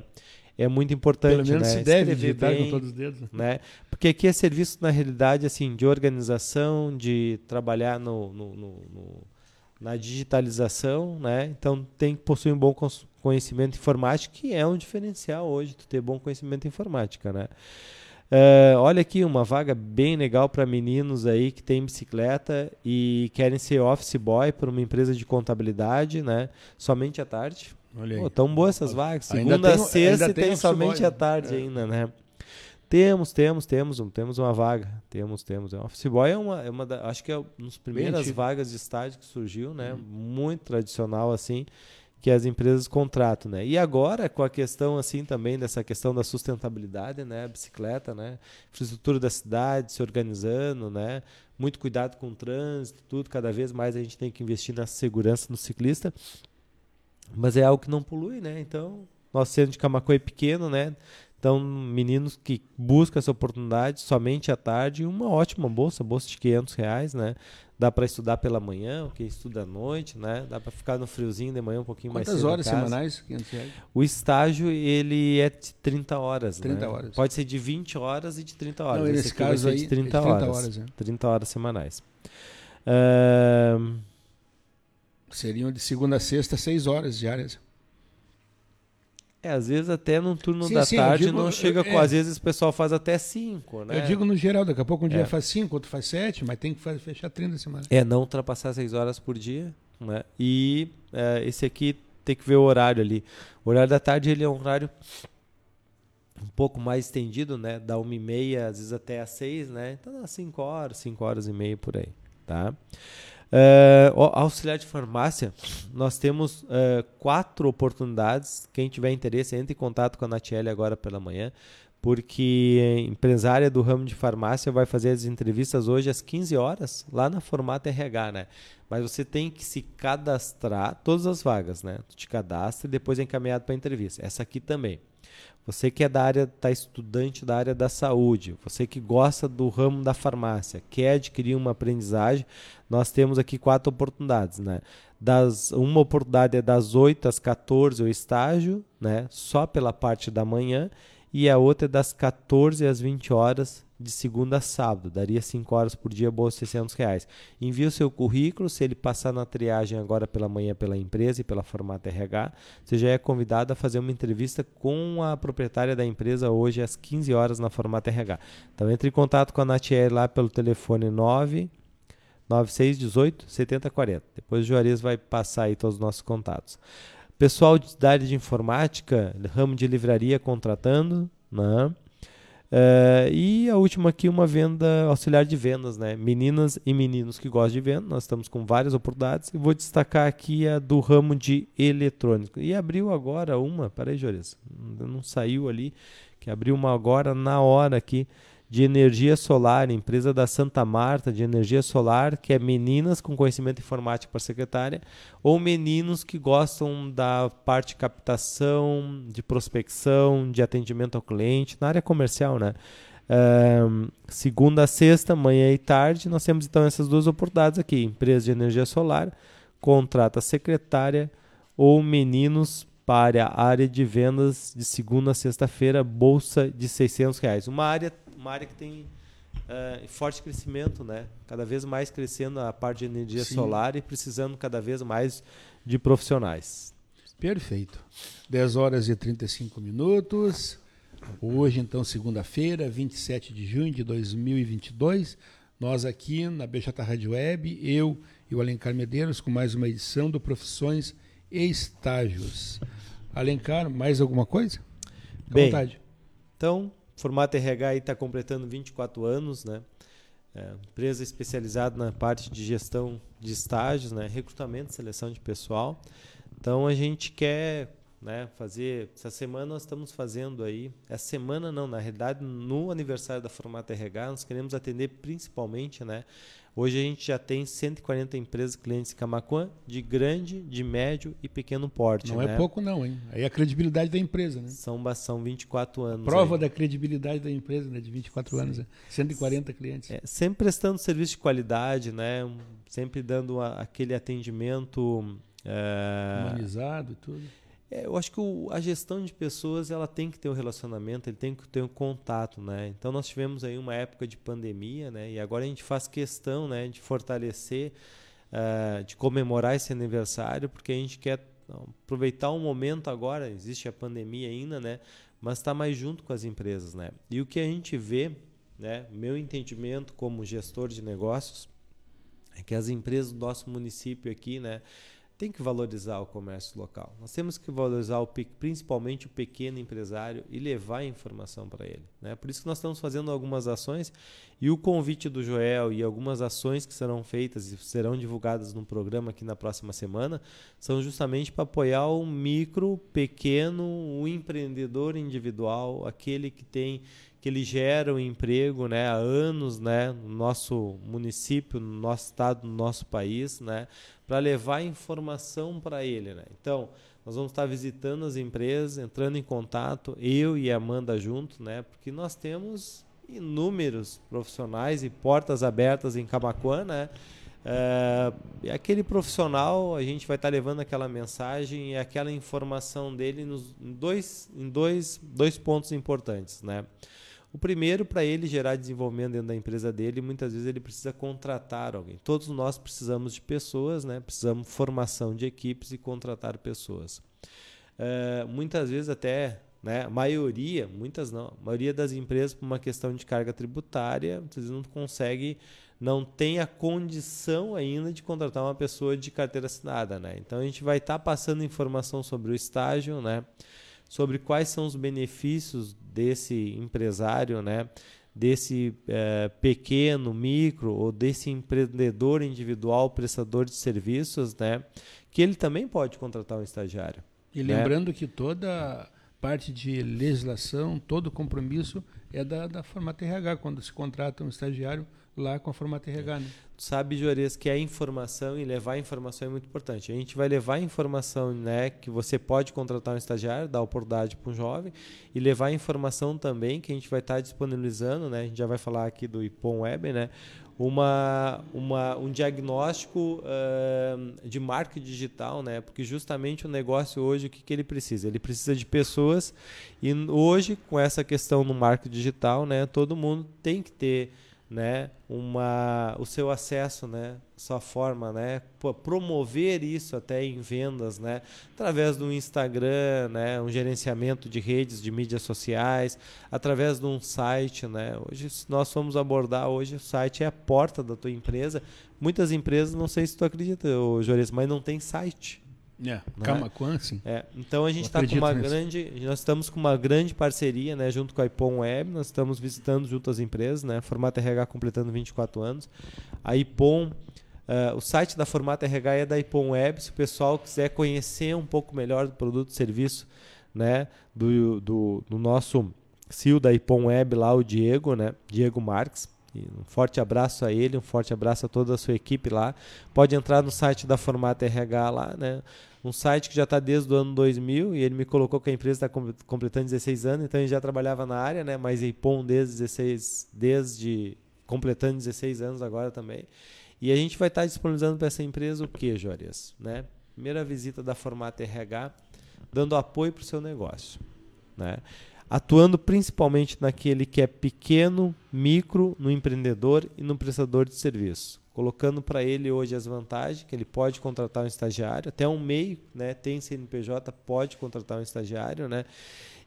É muito importante. Pelo menos né? se deve digitar bem, com todos os dedos. Né? Porque aqui é serviço, na realidade, assim, de organização, de trabalhar no, no, no, no na digitalização, né? Então tem que possuir um bom conhecimento informático, que é um diferencial hoje, tu ter bom conhecimento informática, né? Uh, olha aqui uma vaga bem legal para meninos aí que têm bicicleta e querem ser office boy para uma empresa de contabilidade, né? Somente à tarde. Olha aí. Pô, tão boas essas vagas. Segunda a sexta tem, tem somente à tarde é. ainda, né? Temos, temos, temos, temos uma vaga. Temos, temos. O Office Boy é uma, é uma da, acho que é uma das primeiras vagas de estágio que surgiu, né? Hum. Muito tradicional assim, que as empresas contratam, né? E agora com a questão assim também dessa questão da sustentabilidade, né? A bicicleta, né? Infraestrutura da cidade se organizando, né? Muito cuidado com o trânsito, tudo. Cada vez mais a gente tem que investir na segurança do ciclista. Mas é algo que não polui, né? Então, nosso centro de Camacuã é pequeno, né? Então, meninos que buscam essa oportunidade somente à tarde, uma ótima bolsa, bolsa de 500 reais, né? Dá para estudar pela manhã, quem estuda à noite, né? Dá para ficar no friozinho de manhã um pouquinho Quantas mais cedo horas semanais? 500 reais? O estágio, ele é de 30 horas, 30 né? horas. Pode ser de 20 horas e de 30 horas. Não, nesse caso aí, de 30, 30 horas. horas é. 30 horas semanais. Uh, Seriam de segunda a sexta, seis horas diárias. É, às vezes até no turno sim, da sim, tarde digo, não chega com. É, às vezes o pessoal faz até cinco, né? Eu digo no geral, daqui a pouco um dia é. faz cinco, outro faz sete, mas tem que fazer, fechar 30 semanas. É, não ultrapassar seis horas por dia. Né? E é, esse aqui tem que ver o horário ali. O horário da tarde ele é um horário um pouco mais estendido, né? Da uma e meia, às vezes até às seis, né? Então dá cinco horas, cinco horas e meia por aí, tá? Uh, auxiliar de farmácia, nós temos uh, quatro oportunidades. Quem tiver interesse, entre em contato com a Natiele agora pela manhã, porque empresária do ramo de farmácia vai fazer as entrevistas hoje às 15 horas, lá na Formata RH, né? Mas você tem que se cadastrar, todas as vagas, né? Tu te cadastra e depois é encaminhado para a entrevista. Essa aqui também. Você que é da área, está estudante da área da saúde, você que gosta do ramo da farmácia, quer adquirir uma aprendizagem, nós temos aqui quatro oportunidades, né? Das, uma oportunidade é das 8 às 14 o estágio, né? Só pela parte da manhã, e a outra é das 14 às 20 horas de segunda a sábado, daria 5 horas por dia, boas 600 reais. Envie o seu currículo, se ele passar na triagem agora pela manhã pela empresa e pela Formata RH, você já é convidado a fazer uma entrevista com a proprietária da empresa hoje às 15 horas na Formata RH. Então entre em contato com a Natier lá pelo telefone 9 9618 7040. Depois o Juarez vai passar aí todos os nossos contatos. Pessoal da área de informática, ramo de livraria contratando, né? Uh, e a última aqui, uma venda auxiliar de vendas, né? Meninas e meninos que gostam de venda, nós estamos com várias oportunidades. E vou destacar aqui a do ramo de eletrônico. E abriu agora uma, peraí, Jores, não saiu ali, que abriu uma agora na hora aqui de energia solar, empresa da Santa Marta de energia solar, que é meninas com conhecimento informático para secretária, ou meninos que gostam da parte de captação, de prospecção, de atendimento ao cliente, na área comercial, né? Segunda a sexta, manhã e tarde, nós temos então essas duas oportunidades aqui: empresa de energia solar, contrata secretária ou meninos para a área de vendas de segunda a sexta-feira, bolsa de 600 reais. Uma área uma área que tem uh, forte crescimento, né? Cada vez mais crescendo a parte de energia Sim. solar e precisando cada vez mais de profissionais. Perfeito. 10 horas e 35 minutos. Hoje, então, segunda-feira, 27 de junho de 2022, nós aqui na BJ Rádio Web, eu e o Alencar Medeiros, com mais uma edição do Profissões e Estágios. Alencar, mais alguma coisa? Fique Bem, vontade. Então, Formato RH está completando 24 anos, né? É, empresa especializada na parte de gestão de estágios, né? recrutamento e seleção de pessoal. Então a gente quer né? Fazer essa semana nós estamos fazendo aí, essa semana não, na realidade no aniversário da Formata RH nós queremos atender principalmente, né? Hoje a gente já tem 140 empresas clientes em Camacuã, de grande, de médio e pequeno porte. Não né? é pouco não, hein? Aí a credibilidade da empresa, né? São, são 24 anos. Prova aí. da credibilidade da empresa, né? De 24 Sim. anos, 140 clientes. É, sempre prestando serviço de qualidade, né? Sempre dando a, aquele atendimento... É... Humanizado e tudo. É, eu acho que o, a gestão de pessoas ela tem que ter um relacionamento, ele tem que ter um contato, né? Então nós tivemos aí uma época de pandemia, né? E agora a gente faz questão, né, de fortalecer, uh, de comemorar esse aniversário, porque a gente quer aproveitar um momento agora. Existe a pandemia ainda, né? Mas está mais junto com as empresas, né? E o que a gente vê, né? Meu entendimento como gestor de negócios é que as empresas do nosso município aqui, né? Tem que valorizar o comércio local. Nós temos que valorizar o, principalmente o pequeno empresário e levar a informação para ele. Né? Por isso que nós estamos fazendo algumas ações e o convite do Joel e algumas ações que serão feitas e serão divulgadas no programa aqui na próxima semana são justamente para apoiar o micro, pequeno, o empreendedor individual, aquele que tem que ele gera um emprego né, há anos né, no nosso município, no nosso estado, no nosso país, né, para levar informação para ele. Né? Então, nós vamos estar visitando as empresas, entrando em contato, eu e a Amanda junto, né, porque nós temos inúmeros profissionais e portas abertas em Camacuã, né? É, aquele profissional, a gente vai estar levando aquela mensagem e aquela informação dele nos, em, dois, em dois, dois pontos importantes, né? O primeiro, para ele gerar desenvolvimento dentro da empresa dele, muitas vezes ele precisa contratar alguém. Todos nós precisamos de pessoas, né? precisamos de formação de equipes e contratar pessoas. Uh, muitas vezes até, né, a maioria, muitas não, maioria das empresas, por uma questão de carga tributária, vezes não consegue, não tem a condição ainda de contratar uma pessoa de carteira assinada. Né? Então a gente vai estar tá passando informação sobre o estágio, né? sobre quais são os benefícios desse empresário, né? desse é, pequeno, micro ou desse empreendedor individual, prestador de serviços, né? que ele também pode contratar um estagiário. E né? lembrando que toda parte de legislação, todo compromisso é da, da Formata RH, quando se contrata um estagiário lá com a Formata RH. Né? Tu sabe, Juarez, que a informação e levar a informação é muito importante. A gente vai levar a informação né, que você pode contratar um estagiário, dar oportunidade para um jovem, e levar a informação também que a gente vai estar disponibilizando, né, a gente já vai falar aqui do IPOM Web, né, uma, uma, um diagnóstico uh, de marca digital, né? Porque justamente o negócio hoje, o que, que ele precisa? Ele precisa de pessoas e hoje, com essa questão no marketing digital, né? Todo mundo tem que ter né, uma, o seu acesso, né, sua forma, né, promover isso até em vendas, né, através do Instagram, né, um gerenciamento de redes de mídias sociais, através de um site, né. Hoje, se nós formos abordar hoje, o site é a porta da tua empresa. Muitas empresas, não sei se tu acredita, Jores, mas não tem site. É? Camacuã, sim. É, então a gente está com uma nisso. grande, nós estamos com uma grande parceria, né, junto com a Ipom Web, nós estamos visitando junto as empresas, né, Formato RH completando 24 anos. A Ipom, uh, o site da Formato RH é da Ipom Web, se o pessoal quiser conhecer um pouco melhor do produto e serviço, né, do, do, do nosso CEO da Ipom Web lá, o Diego, né, Diego Marques. Um forte abraço a ele, um forte abraço a toda a sua equipe lá. Pode entrar no site da Formata RH lá, né? Um site que já está desde o ano 2000 e ele me colocou que a empresa está completando 16 anos, então ele já trabalhava na área, né? Mas Ipom desde 16, desde completando 16 anos agora também. E a gente vai estar tá disponibilizando para essa empresa o que, Jorias? Né? Primeira visita da Formata RH, dando apoio para o seu negócio, né? Atuando principalmente naquele que é pequeno, micro, no empreendedor e no prestador de serviço colocando para ele hoje as vantagens, que ele pode contratar um estagiário, até um meio, né, tem CNPJ, pode contratar um estagiário, né?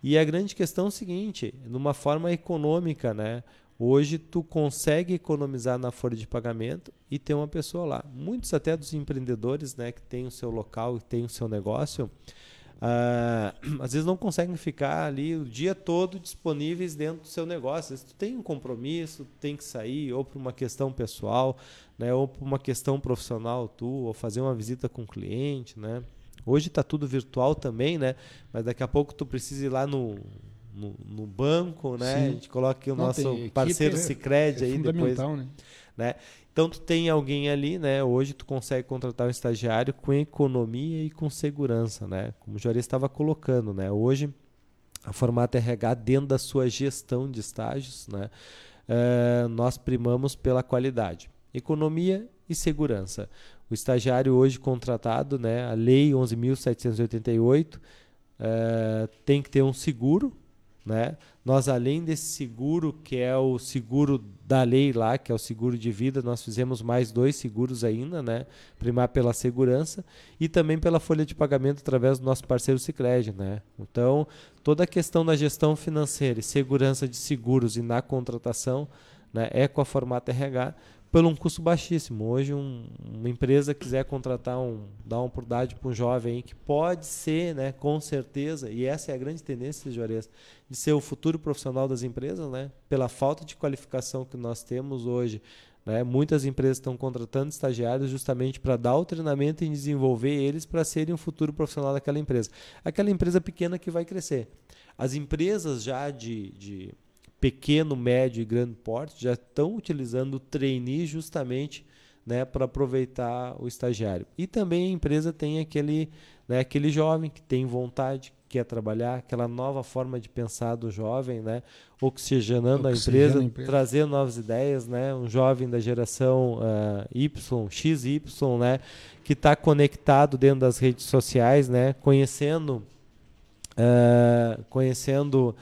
E a grande questão é o seguinte, numa forma econômica, né? Hoje tu consegue economizar na folha de pagamento e ter uma pessoa lá. Muitos até dos empreendedores, né, que tem o seu local, que tem o seu negócio, Uh, às vezes não conseguem ficar ali o dia todo disponíveis dentro do seu negócio. Se tu tem um compromisso, tem que sair, ou por uma questão pessoal, né, ou por uma questão profissional tu, ou fazer uma visita com o cliente, né, Hoje está tudo virtual também, né? Mas daqui a pouco tu precisa ir lá no, no, no banco, né? Sim. A gente coloca aqui o Não, nosso parceiro é, Cicred é aí depois. Né? Então tu tem alguém ali, né? Hoje tu consegue contratar um estagiário com economia e com segurança, né? Como o Juarez estava colocando, né? Hoje a Formata RH dentro da sua gestão de estágios, né? Uh, nós primamos pela qualidade, economia e segurança. O estagiário hoje contratado, né? A lei 11.788 uh, eh, tem que ter um seguro, né? Nós, além desse seguro, que é o seguro da lei lá, que é o seguro de vida, nós fizemos mais dois seguros ainda, né? Primar pela segurança e também pela folha de pagamento através do nosso parceiro Sicredi, né? Então, toda a questão da gestão financeira e segurança de seguros e na contratação né, é com a Formata RH, pelo um custo baixíssimo. Hoje, um, uma empresa quiser contratar um, dar uma oportunidade para um jovem que pode ser, né, com certeza, e essa é a grande tendência, Juarez, de ser o futuro profissional das empresas, né, pela falta de qualificação que nós temos hoje. Né, muitas empresas estão contratando estagiários justamente para dar o treinamento e desenvolver eles para serem o futuro profissional daquela empresa. Aquela empresa pequena que vai crescer. As empresas já de, de pequeno, médio e grande porte já estão utilizando o trainee justamente né, para aproveitar o estagiário. E também a empresa tem aquele, né, aquele jovem que tem vontade, quer trabalhar, aquela nova forma de pensar do jovem, né, oxigenando, a, empresa, a empresa, trazendo novas ideias, né, um jovem da geração uh, Y, XY, né, que está conectado dentro das redes sociais, né, conhecendo, uh, conhecendo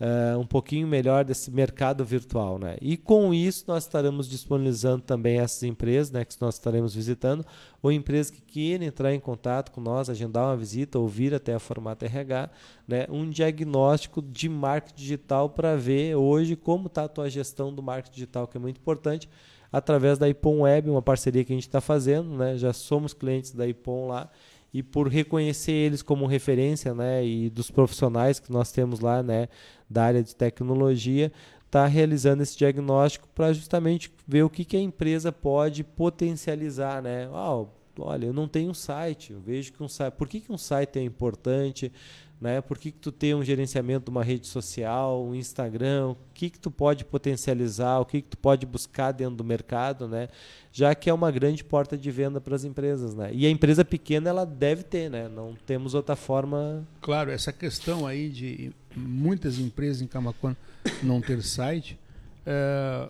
uh, um pouquinho melhor desse mercado virtual. Né? E com isso nós estaremos disponibilizando também essas empresas né, que nós estaremos visitando, ou empresas que queiram entrar em contato com nós, agendar uma visita ou vir até a Formata RH, né, um diagnóstico de marketing digital para ver hoje como está a tua gestão do marketing digital, que é muito importante, através da Ipom Web, uma parceria que a gente está fazendo, né, já somos clientes da Ipom lá, e por reconhecer eles como referência, né, e dos profissionais que nós temos lá, né, da área de tecnologia, está realizando esse diagnóstico para justamente ver o que, que a empresa pode potencializar, né? Oh, olha, eu não tenho um site, eu vejo que um site, por que, que um site é importante? Né? Por que, que tu tem um gerenciamento de uma rede social, um Instagram, o que, que tu pode potencializar, o que, que tu pode buscar dentro do mercado, né? Já que é uma grande porta de venda para as empresas, né? E a empresa pequena ela deve ter, né? Não temos outra forma. Claro, essa questão aí de muitas empresas em Camacuã não ter site, é,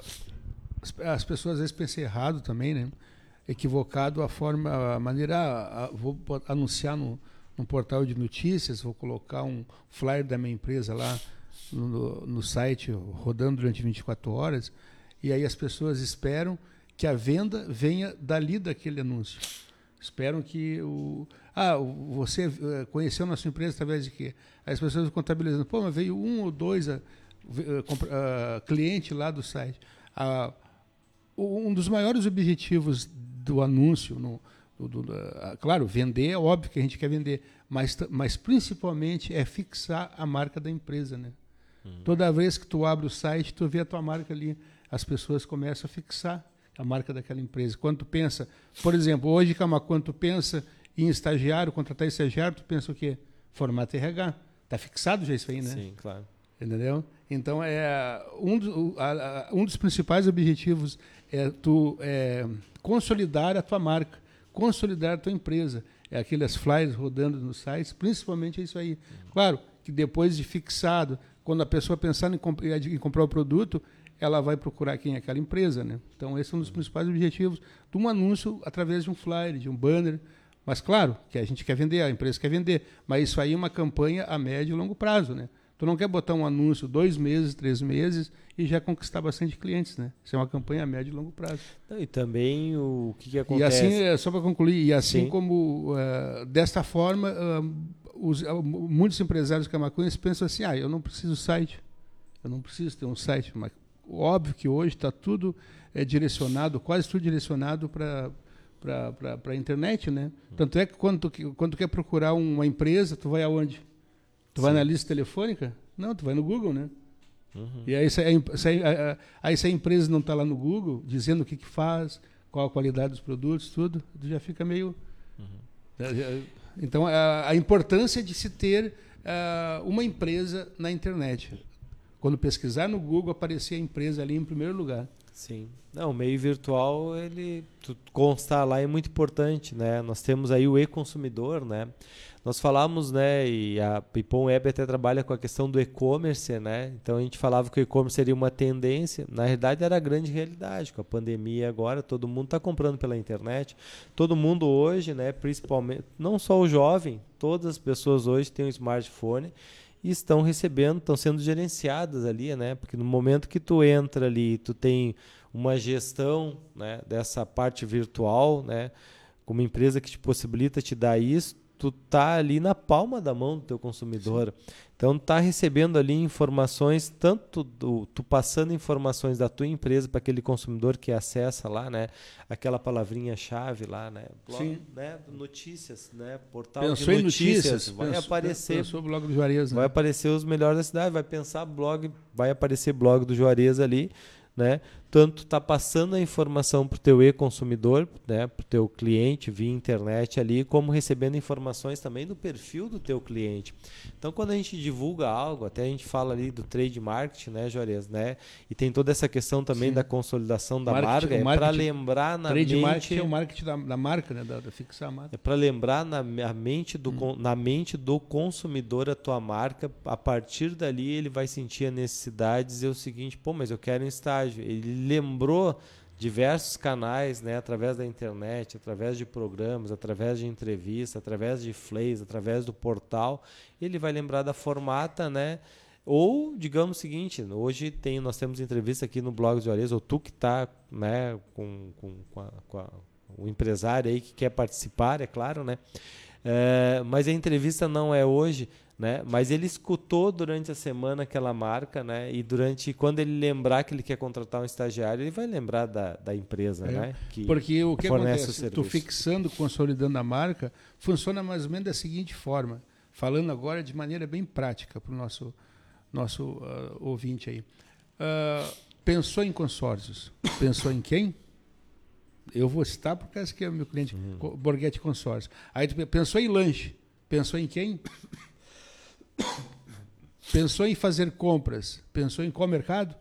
as pessoas às vezes pensam errado também, né? Equivocado a forma, a maneira, a, a, vou anunciar no um portal de notícias, vou colocar um flyer da minha empresa lá no, no site, rodando durante 24 horas, e aí as pessoas esperam que a venda venha dali daquele anúncio. Esperam que o. Ah, você eh, conheceu nossa empresa através de quê? Aí as pessoas contabilizando. Pô, mas veio um ou dois a, a, a cliente lá do site. Ah, um dos maiores objetivos do anúncio no, do, do, claro, vender é óbvio que a gente quer vender, mas, mas principalmente é fixar a marca da empresa, né? Hum. Toda vez que tu abre o site, tu vê a tua marca ali, as pessoas começam a fixar a marca daquela empresa. Quando tu pensa, por exemplo, hoje, Cama, quando tu pensa em estagiário, contratar estagiário, tu pensa o quê? Formato RH. Está fixado já isso aí, né? Sim, claro. Entendeu? Então, é, um, do, a, a, um dos principais objetivos é tu é, consolidar a tua marca consolidar a tua empresa. É aqueles flyers rodando nos sites, principalmente é isso aí. Claro que depois de fixado, quando a pessoa pensar em, comp em comprar o produto, ela vai procurar quem é aquela empresa, né? Então esse é um dos principais objetivos de um anúncio através de um flyer, de um banner. Mas claro que a gente quer vender, a empresa quer vender, mas isso aí é uma campanha a médio e longo prazo, né? Tu não quer botar um anúncio dois meses, três meses e já conquistar bastante clientes, né? Isso é uma campanha a médio e longo prazo. E também o que, que acontece... E assim, é, só para concluir, e assim Sim. como, uh, desta forma, uh, os, uh, muitos empresários camacuenses pensam assim, ah, eu não preciso site, eu não preciso ter um site, mas óbvio que hoje está tudo é, direcionado, quase tudo direcionado para para a internet, né? Tanto é que quando tu, quando tu quer procurar uma empresa, tu vai aonde? Tu Sim. vai na lista telefônica? Não, tu vai no Google, né? Uhum. E aí se, a, aí, se a empresa não está lá no Google, dizendo o que, que faz, qual a qualidade dos produtos, tudo, tu já fica meio. Uhum. Já, Então, a, a importância de se ter uh, uma empresa na internet. Quando pesquisar no Google, aparecer a empresa ali em primeiro lugar. Sim. Não, o meio virtual, ele constar lá é muito importante, né? Nós temos aí o e-consumidor, né? Nós falamos, né, e a Pipon Web até trabalha com a questão do e-commerce, né? Então a gente falava que o e-commerce seria uma tendência, na realidade era a grande realidade. Com a pandemia agora, todo mundo está comprando pela internet. Todo mundo hoje, né, principalmente, não só o jovem, todas as pessoas hoje têm um smartphone e estão recebendo, estão sendo gerenciadas ali, né? Porque no momento que tu entra ali, tu tem uma gestão, né, dessa parte virtual, né, como empresa que te possibilita te dar isso, tu tá ali na palma da mão do teu consumidor. Então tá recebendo ali informações, tanto do, tu passando informações da tua empresa para aquele consumidor que acessa lá, né? Aquela palavrinha chave lá, né? Blog, Sim. né? Notícias, né? Portal pensou de notícias, notícias vai pensou, aparecer. Pensou blog do Juarez, né? Vai aparecer os melhores da cidade, vai pensar blog, vai aparecer blog do Juarez ali né? Tanto está passando a informação para o teu e-consumidor, né? para o teu cliente via internet ali, como recebendo informações também do perfil do teu cliente. Então, quando a gente divulga algo, até a gente fala ali do trade marketing, né, Juarez, né? E tem toda essa questão também Sim. da consolidação da marketing, marca, é para lembrar na trade mente... marketing é o marketing da, da marca, né? Da, da, fixar a marca. É para lembrar na mente, do, hum. na mente do consumidor a tua marca, a partir dali ele vai sentir a necessidade de dizer o seguinte, pô, mas eu quero um estágio estágio. Ele lembrou diversos canais, né, através da internet, através de programas, através de entrevistas, através de flays, através do portal. Ele vai lembrar da formata, né? Ou, digamos o seguinte, hoje tem, nós temos entrevista aqui no blog de Juarez, ou tu que está né, com, com, com, a, com a, o empresário aí que quer participar, é claro, né? É, mas a entrevista não é hoje, né? Mas ele escutou durante a semana aquela marca, né? E durante quando ele lembrar que ele quer contratar um estagiário, ele vai lembrar da, da empresa, é. né? Que Porque o que acontece? Tu fixando, consolidando a marca, funciona mais ou menos da seguinte forma. Falando agora de maneira bem prática para o nosso nosso uh, ouvinte aí. Uh, pensou em consórcios? Pensou em quem? Eu vou citar por causa que é o meu cliente, uhum. Borghetti Consórcio. Aí tu pensou em lanche? Pensou em quem? Pensou em fazer compras? Pensou em qual mercado?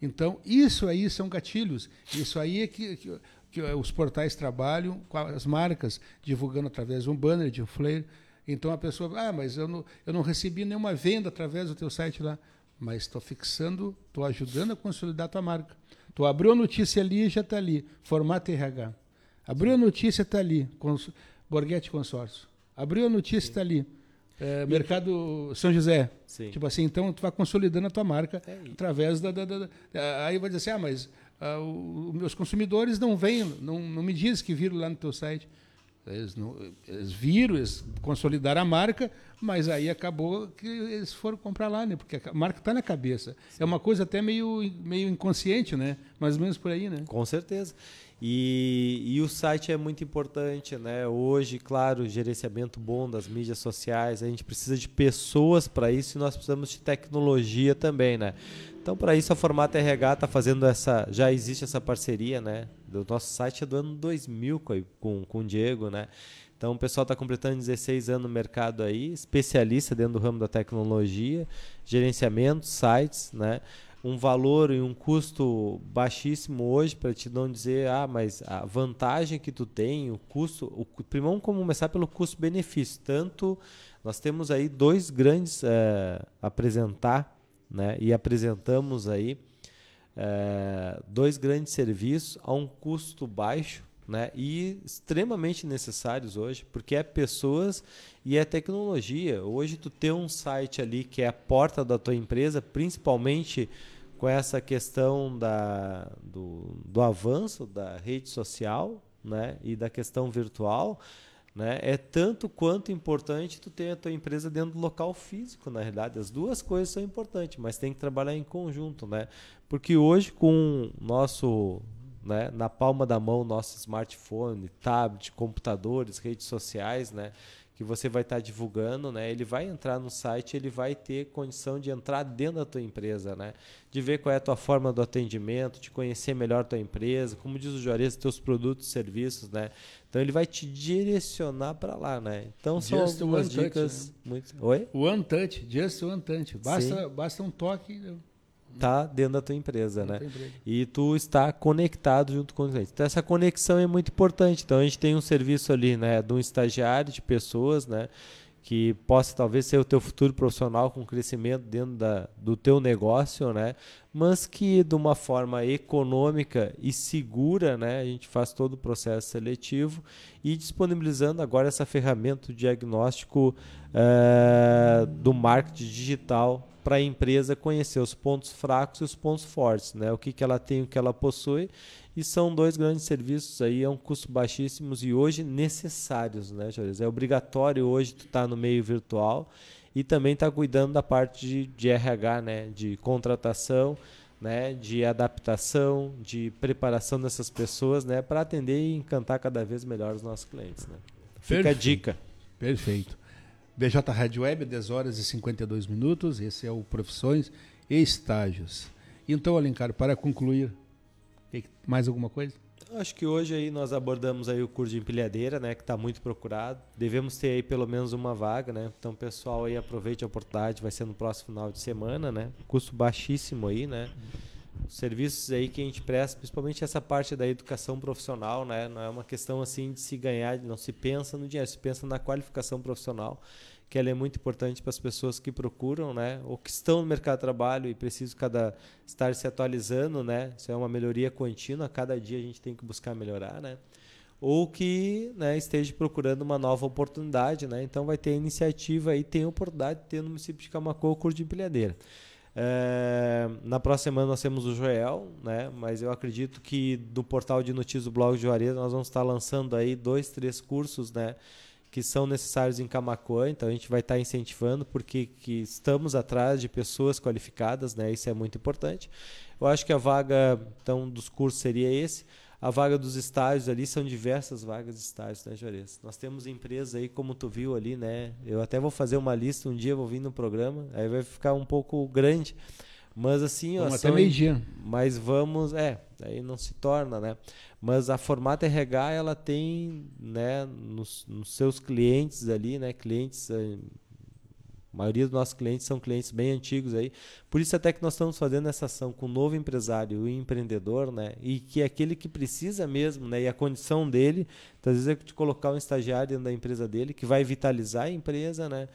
Então, isso aí são gatilhos. Isso aí é que, que, que os portais trabalham com as marcas, divulgando através de um banner, de um flyer. Então a pessoa, ah, mas eu não, eu não recebi nenhuma venda através do teu site lá. Mas estou fixando, estou ajudando a consolidar a tua marca. Tu abriu a notícia ali e já está ali. Formato RH. Abriu a notícia, está ali. Cons Borghetti Consórcio. Abriu a notícia, está ali é, mercado São José. Sim. Tipo assim, então tu vai consolidando a tua marca é através da, da, da, da, Aí vai dizer assim, ah, mas uh, os meus consumidores não vêm, não, não me dizem que viram lá no teu site. Eles, não, eles viram, eles consolidaram a marca, mas aí acabou que eles foram comprar lá, né? Porque a marca está na cabeça. Sim. É uma coisa até meio, meio inconsciente, né? Mais ou menos por aí, né? Com certeza. E, e o site é muito importante, né? Hoje, claro, gerenciamento bom das mídias sociais, a gente precisa de pessoas para isso e nós precisamos de tecnologia também, né? Então, para isso, a Formata RH está fazendo essa. Já existe essa parceria, né? Do nosso site é do ano 2000 com, com o Diego, né? Então, o pessoal está completando 16 anos no mercado aí, especialista dentro do ramo da tecnologia, gerenciamento, sites, né? um valor e um custo baixíssimo hoje para te não dizer, ah, mas a vantagem que tu tem, o custo, o, primeiro vamos começar pelo custo-benefício. Tanto nós temos aí dois grandes é, apresentar, né? E apresentamos aí é, dois grandes serviços a um custo baixo, né? E extremamente necessários hoje, porque é pessoas e é tecnologia. Hoje tu ter um site ali que é a porta da tua empresa, principalmente com essa questão da, do, do avanço da rede social né? e da questão virtual, né? É tanto quanto importante tu ter a tua empresa dentro do local físico, na realidade. As duas coisas são importantes, mas tem que trabalhar em conjunto, né? Porque hoje com nosso né, na palma da mão nosso smartphone, tablet, computadores, redes sociais, né, que você vai estar tá divulgando, né? Ele vai entrar no site, ele vai ter condição de entrar dentro da tua empresa, né? De ver qual é a tua forma do atendimento, de conhecer melhor a tua empresa, como diz o Juarez, teus produtos e serviços, né? Então ele vai te direcionar para lá, né? Então são just algumas dicas touch, né? muito. Oi? One touch, just one touch. Basta, basta um toque tá dentro da tua empresa, né? E tu está conectado junto com o cliente. Então essa conexão é muito importante. Então a gente tem um serviço ali, né, de um estagiário de pessoas, né, que possa talvez ser o teu futuro profissional com crescimento dentro da, do teu negócio, né? Mas que de uma forma econômica e segura, né? A gente faz todo o processo seletivo e disponibilizando agora essa ferramenta de diagnóstico uh, do marketing digital para a empresa conhecer os pontos fracos e os pontos fortes, né? O que, que ela tem, o que ela possui, e são dois grandes serviços aí a um custo baixíssimos e hoje necessários, né, Jorge? É obrigatório hoje tu estar tá no meio virtual e também estar tá cuidando da parte de, de RH, né, de contratação, né, de adaptação, de preparação dessas pessoas, né, para atender e encantar cada vez melhor os nossos clientes, né? Fica Perfeito. a dica. Perfeito. BJ Rádio Web, 10 horas e 52 minutos. Esse é o Profissões e Estágios. Então, Alencar, para concluir, mais alguma coisa? Acho que hoje aí nós abordamos aí o curso de empilhadeira, né, que está muito procurado. Devemos ter aí pelo menos uma vaga, né? Então, pessoal aí aproveite a oportunidade, vai ser no próximo final de semana, né? Custo baixíssimo aí, né? Os serviços aí que a gente presta, principalmente essa parte da educação profissional, né? Não é uma questão assim de se ganhar, não se pensa no dinheiro, se pensa na qualificação profissional que ela é muito importante para as pessoas que procuram, né, ou que estão no mercado de trabalho e precisam cada estar se atualizando, né? Isso é uma melhoria contínua, cada dia a gente tem que buscar melhorar, né? Ou que, né, esteja procurando uma nova oportunidade, né? Então vai ter iniciativa aí, tem oportunidade de ter no município de Camacô curso de empilhadeira. É, na próxima semana nós temos o Joel, né? Mas eu acredito que do portal de notícias do blog de Juarez nós vamos estar lançando aí dois, três cursos, né? Que são necessários em Camacuã, então a gente vai estar tá incentivando porque que estamos atrás de pessoas qualificadas, né? Isso é muito importante. Eu acho que a vaga então dos cursos seria esse. A vaga dos estágios ali são diversas vagas de estágios, né, Juarez? Nós temos empresas aí, como tu viu ali, né? Eu até vou fazer uma lista um dia, vou vir no programa, aí vai ficar um pouco grande. Mas assim, vamos ó, até meio-dia. Mas vamos, é, aí não se torna, né? Mas a Formata RH ela tem, né, nos, nos seus clientes ali, né, clientes eh, a maioria dos nossos clientes são clientes bem antigos aí. Por isso até que nós estamos fazendo essa ação com o novo empresário e empreendedor, né? E que é aquele que precisa mesmo, né? E a condição dele, então, às vezes é de colocar um estagiário dentro da empresa dele que vai vitalizar a empresa, né?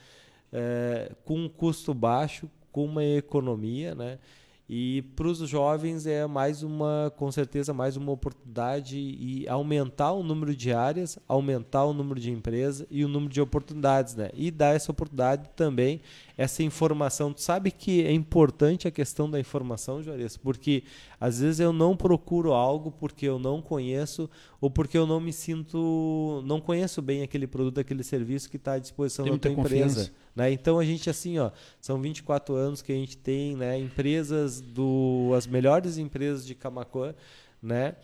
É, com um custo baixo, com uma economia, né? E para os jovens é mais uma, com certeza, mais uma oportunidade e aumentar o número de áreas, aumentar o número de empresas e o número de oportunidades, né? E dar essa oportunidade também, essa informação. Tu sabe que é importante a questão da informação, Juarez, porque às vezes eu não procuro algo porque eu não conheço ou porque eu não me sinto, não conheço bem aquele produto, aquele serviço que está à disposição da tua empresa. Né? Então a gente assim, ó, são 24 anos que a gente tem, né, empresas do as melhores empresas de Camacuã, né?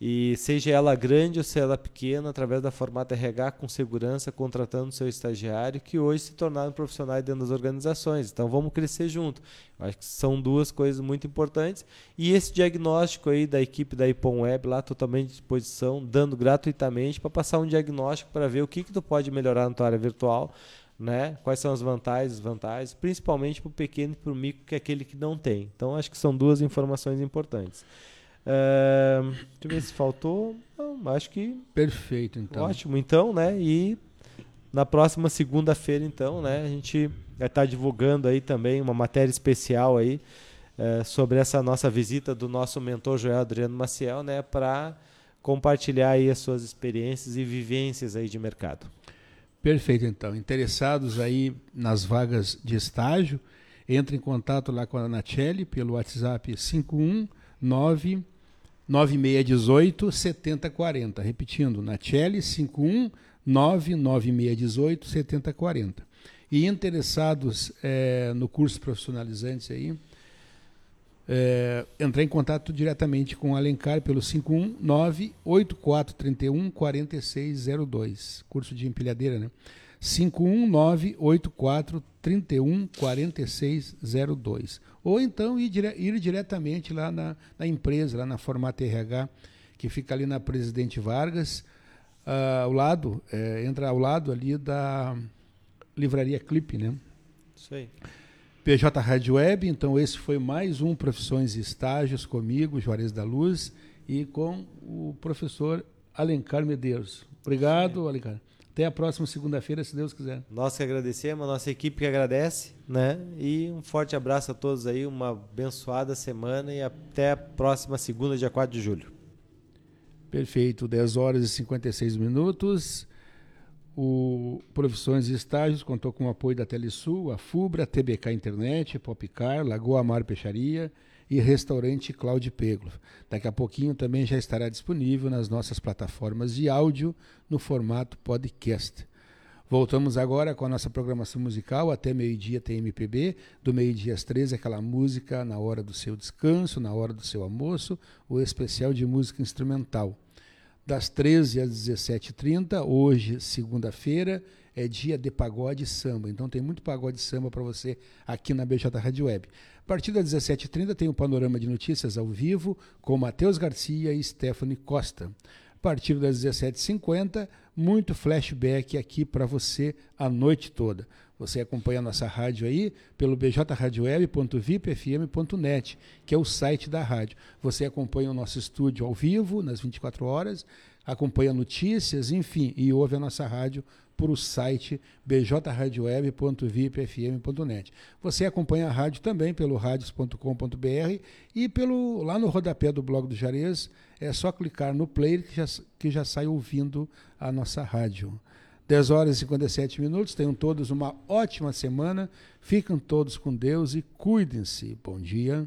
E seja ela grande ou seja ela pequena, através da Formata RH com segurança, contratando seu estagiário, que hoje se tornaram profissionais dentro das organizações. Então vamos crescer junto. Acho que são duas coisas muito importantes. E esse diagnóstico aí da equipe da Ipom Web lá totalmente à disposição, dando gratuitamente para passar um diagnóstico para ver o que, que tu pode melhorar na tua área virtual né? Quais são as vantagens, desvantagens, principalmente para o pequeno e para o micro, que é aquele que não tem. Então, acho que são duas informações importantes. Uh, deixa eu ver se faltou. Não, acho que. Perfeito, então. Ótimo, então, né? E na próxima segunda-feira, então, né? A gente vai estar divulgando aí também uma matéria especial aí uh, sobre essa nossa visita do nosso mentor Joel Adriano Maciel, né? Para compartilhar aí as suas experiências e vivências aí de mercado. Perfeito, então. Interessados aí nas vagas de estágio, entre em contato lá com a Anatelli pelo WhatsApp 519 9618 7040. Repetindo, Nachelli 519 9618 7040. E interessados é, no curso profissionalizantes aí, é, entrar em contato diretamente com o Alencar pelo 519-8431-4602. Curso de empilhadeira, né? 51984 31 4602. Ou então ir, dire ir diretamente lá na, na, empresa, lá na Formata RH, que fica ali na Presidente Vargas, uh, ao lado, é, entra ao lado ali da Livraria Clipe, né? Isso aí. PJ Rádio Web, então esse foi mais um Profissões e Estágios comigo, Juarez da Luz, e com o professor Alencar Medeiros. Obrigado, Sim. Alencar. Até a próxima segunda-feira, se Deus quiser. Nós que agradecemos, a nossa equipe que agradece, né? E um forte abraço a todos aí, uma abençoada semana e até a próxima segunda, dia 4 de julho. Perfeito, 10 horas e 56 minutos. O Profissões e Estágios contou com o apoio da Telesul, a FUBRA, TBK Internet, Popcar, Lagoa Mar Peixaria, e restaurante Cláudio Peglo. Daqui a pouquinho também já estará disponível nas nossas plataformas de áudio no formato podcast. Voltamos agora com a nossa programação musical. Até meio-dia tem MPB, do meio-dia às 13 aquela música na hora do seu descanso, na hora do seu almoço, o especial de música instrumental. Das 13 às 17h30, hoje, segunda-feira, é dia de pagode samba. Então tem muito pagode samba para você aqui na BJ Rádio Web. A partir das 17h30 tem o Panorama de Notícias ao vivo com Matheus Garcia e Stephanie Costa. A partir das 17h50, muito flashback aqui para você a noite toda. Você acompanha a nossa rádio aí pelo bjradioweb.vipfm.net, que é o site da rádio. Você acompanha o nosso estúdio ao vivo, nas 24 horas, acompanha notícias, enfim, e ouve a nossa rádio por o site bjradioweb.vipfm.net. Você acompanha a rádio também pelo radios.com.br e pelo lá no rodapé do blog do Jarez, é só clicar no player que já, que já sai ouvindo a nossa rádio. 10 horas e 57 minutos, tenham todos uma ótima semana, fiquem todos com Deus e cuidem-se. Bom dia.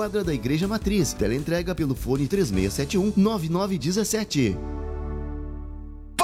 quadra da Igreja Matriz. Teleentrega pelo fone 3671 9917.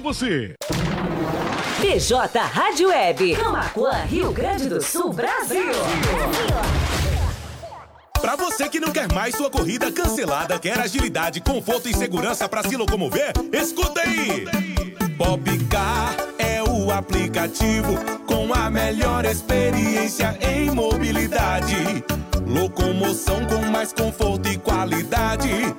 você. PJ Rádio Web, Camacuã, Rio Grande do Sul, Brasil. Para você que não quer mais sua corrida cancelada, quer agilidade, conforto e segurança para se locomover, escuta aí. Popcar é o aplicativo com a melhor experiência em mobilidade. Locomoção com mais conforto e qualidade.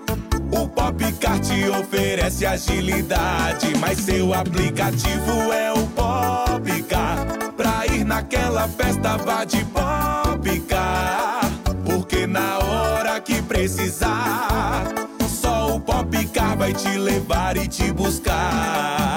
O Popcar te oferece agilidade, mas seu aplicativo é o Popcar. Pra ir naquela festa, vá de Popcar. Porque na hora que precisar, só o Popcar vai te levar e te buscar.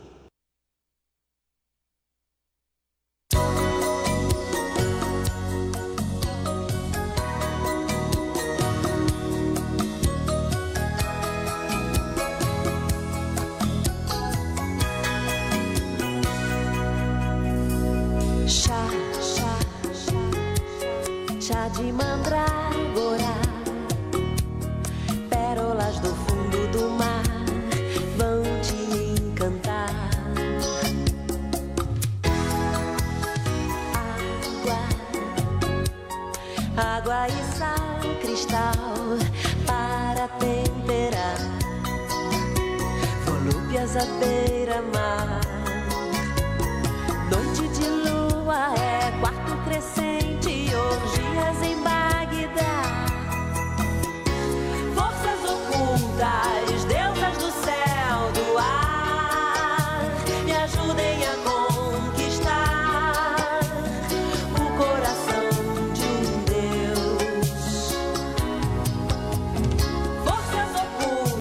sal para temperar. Volúpias à beira-mar. Noite de lua é quarto crescente, orgias em Bagdá. Forças ocultas.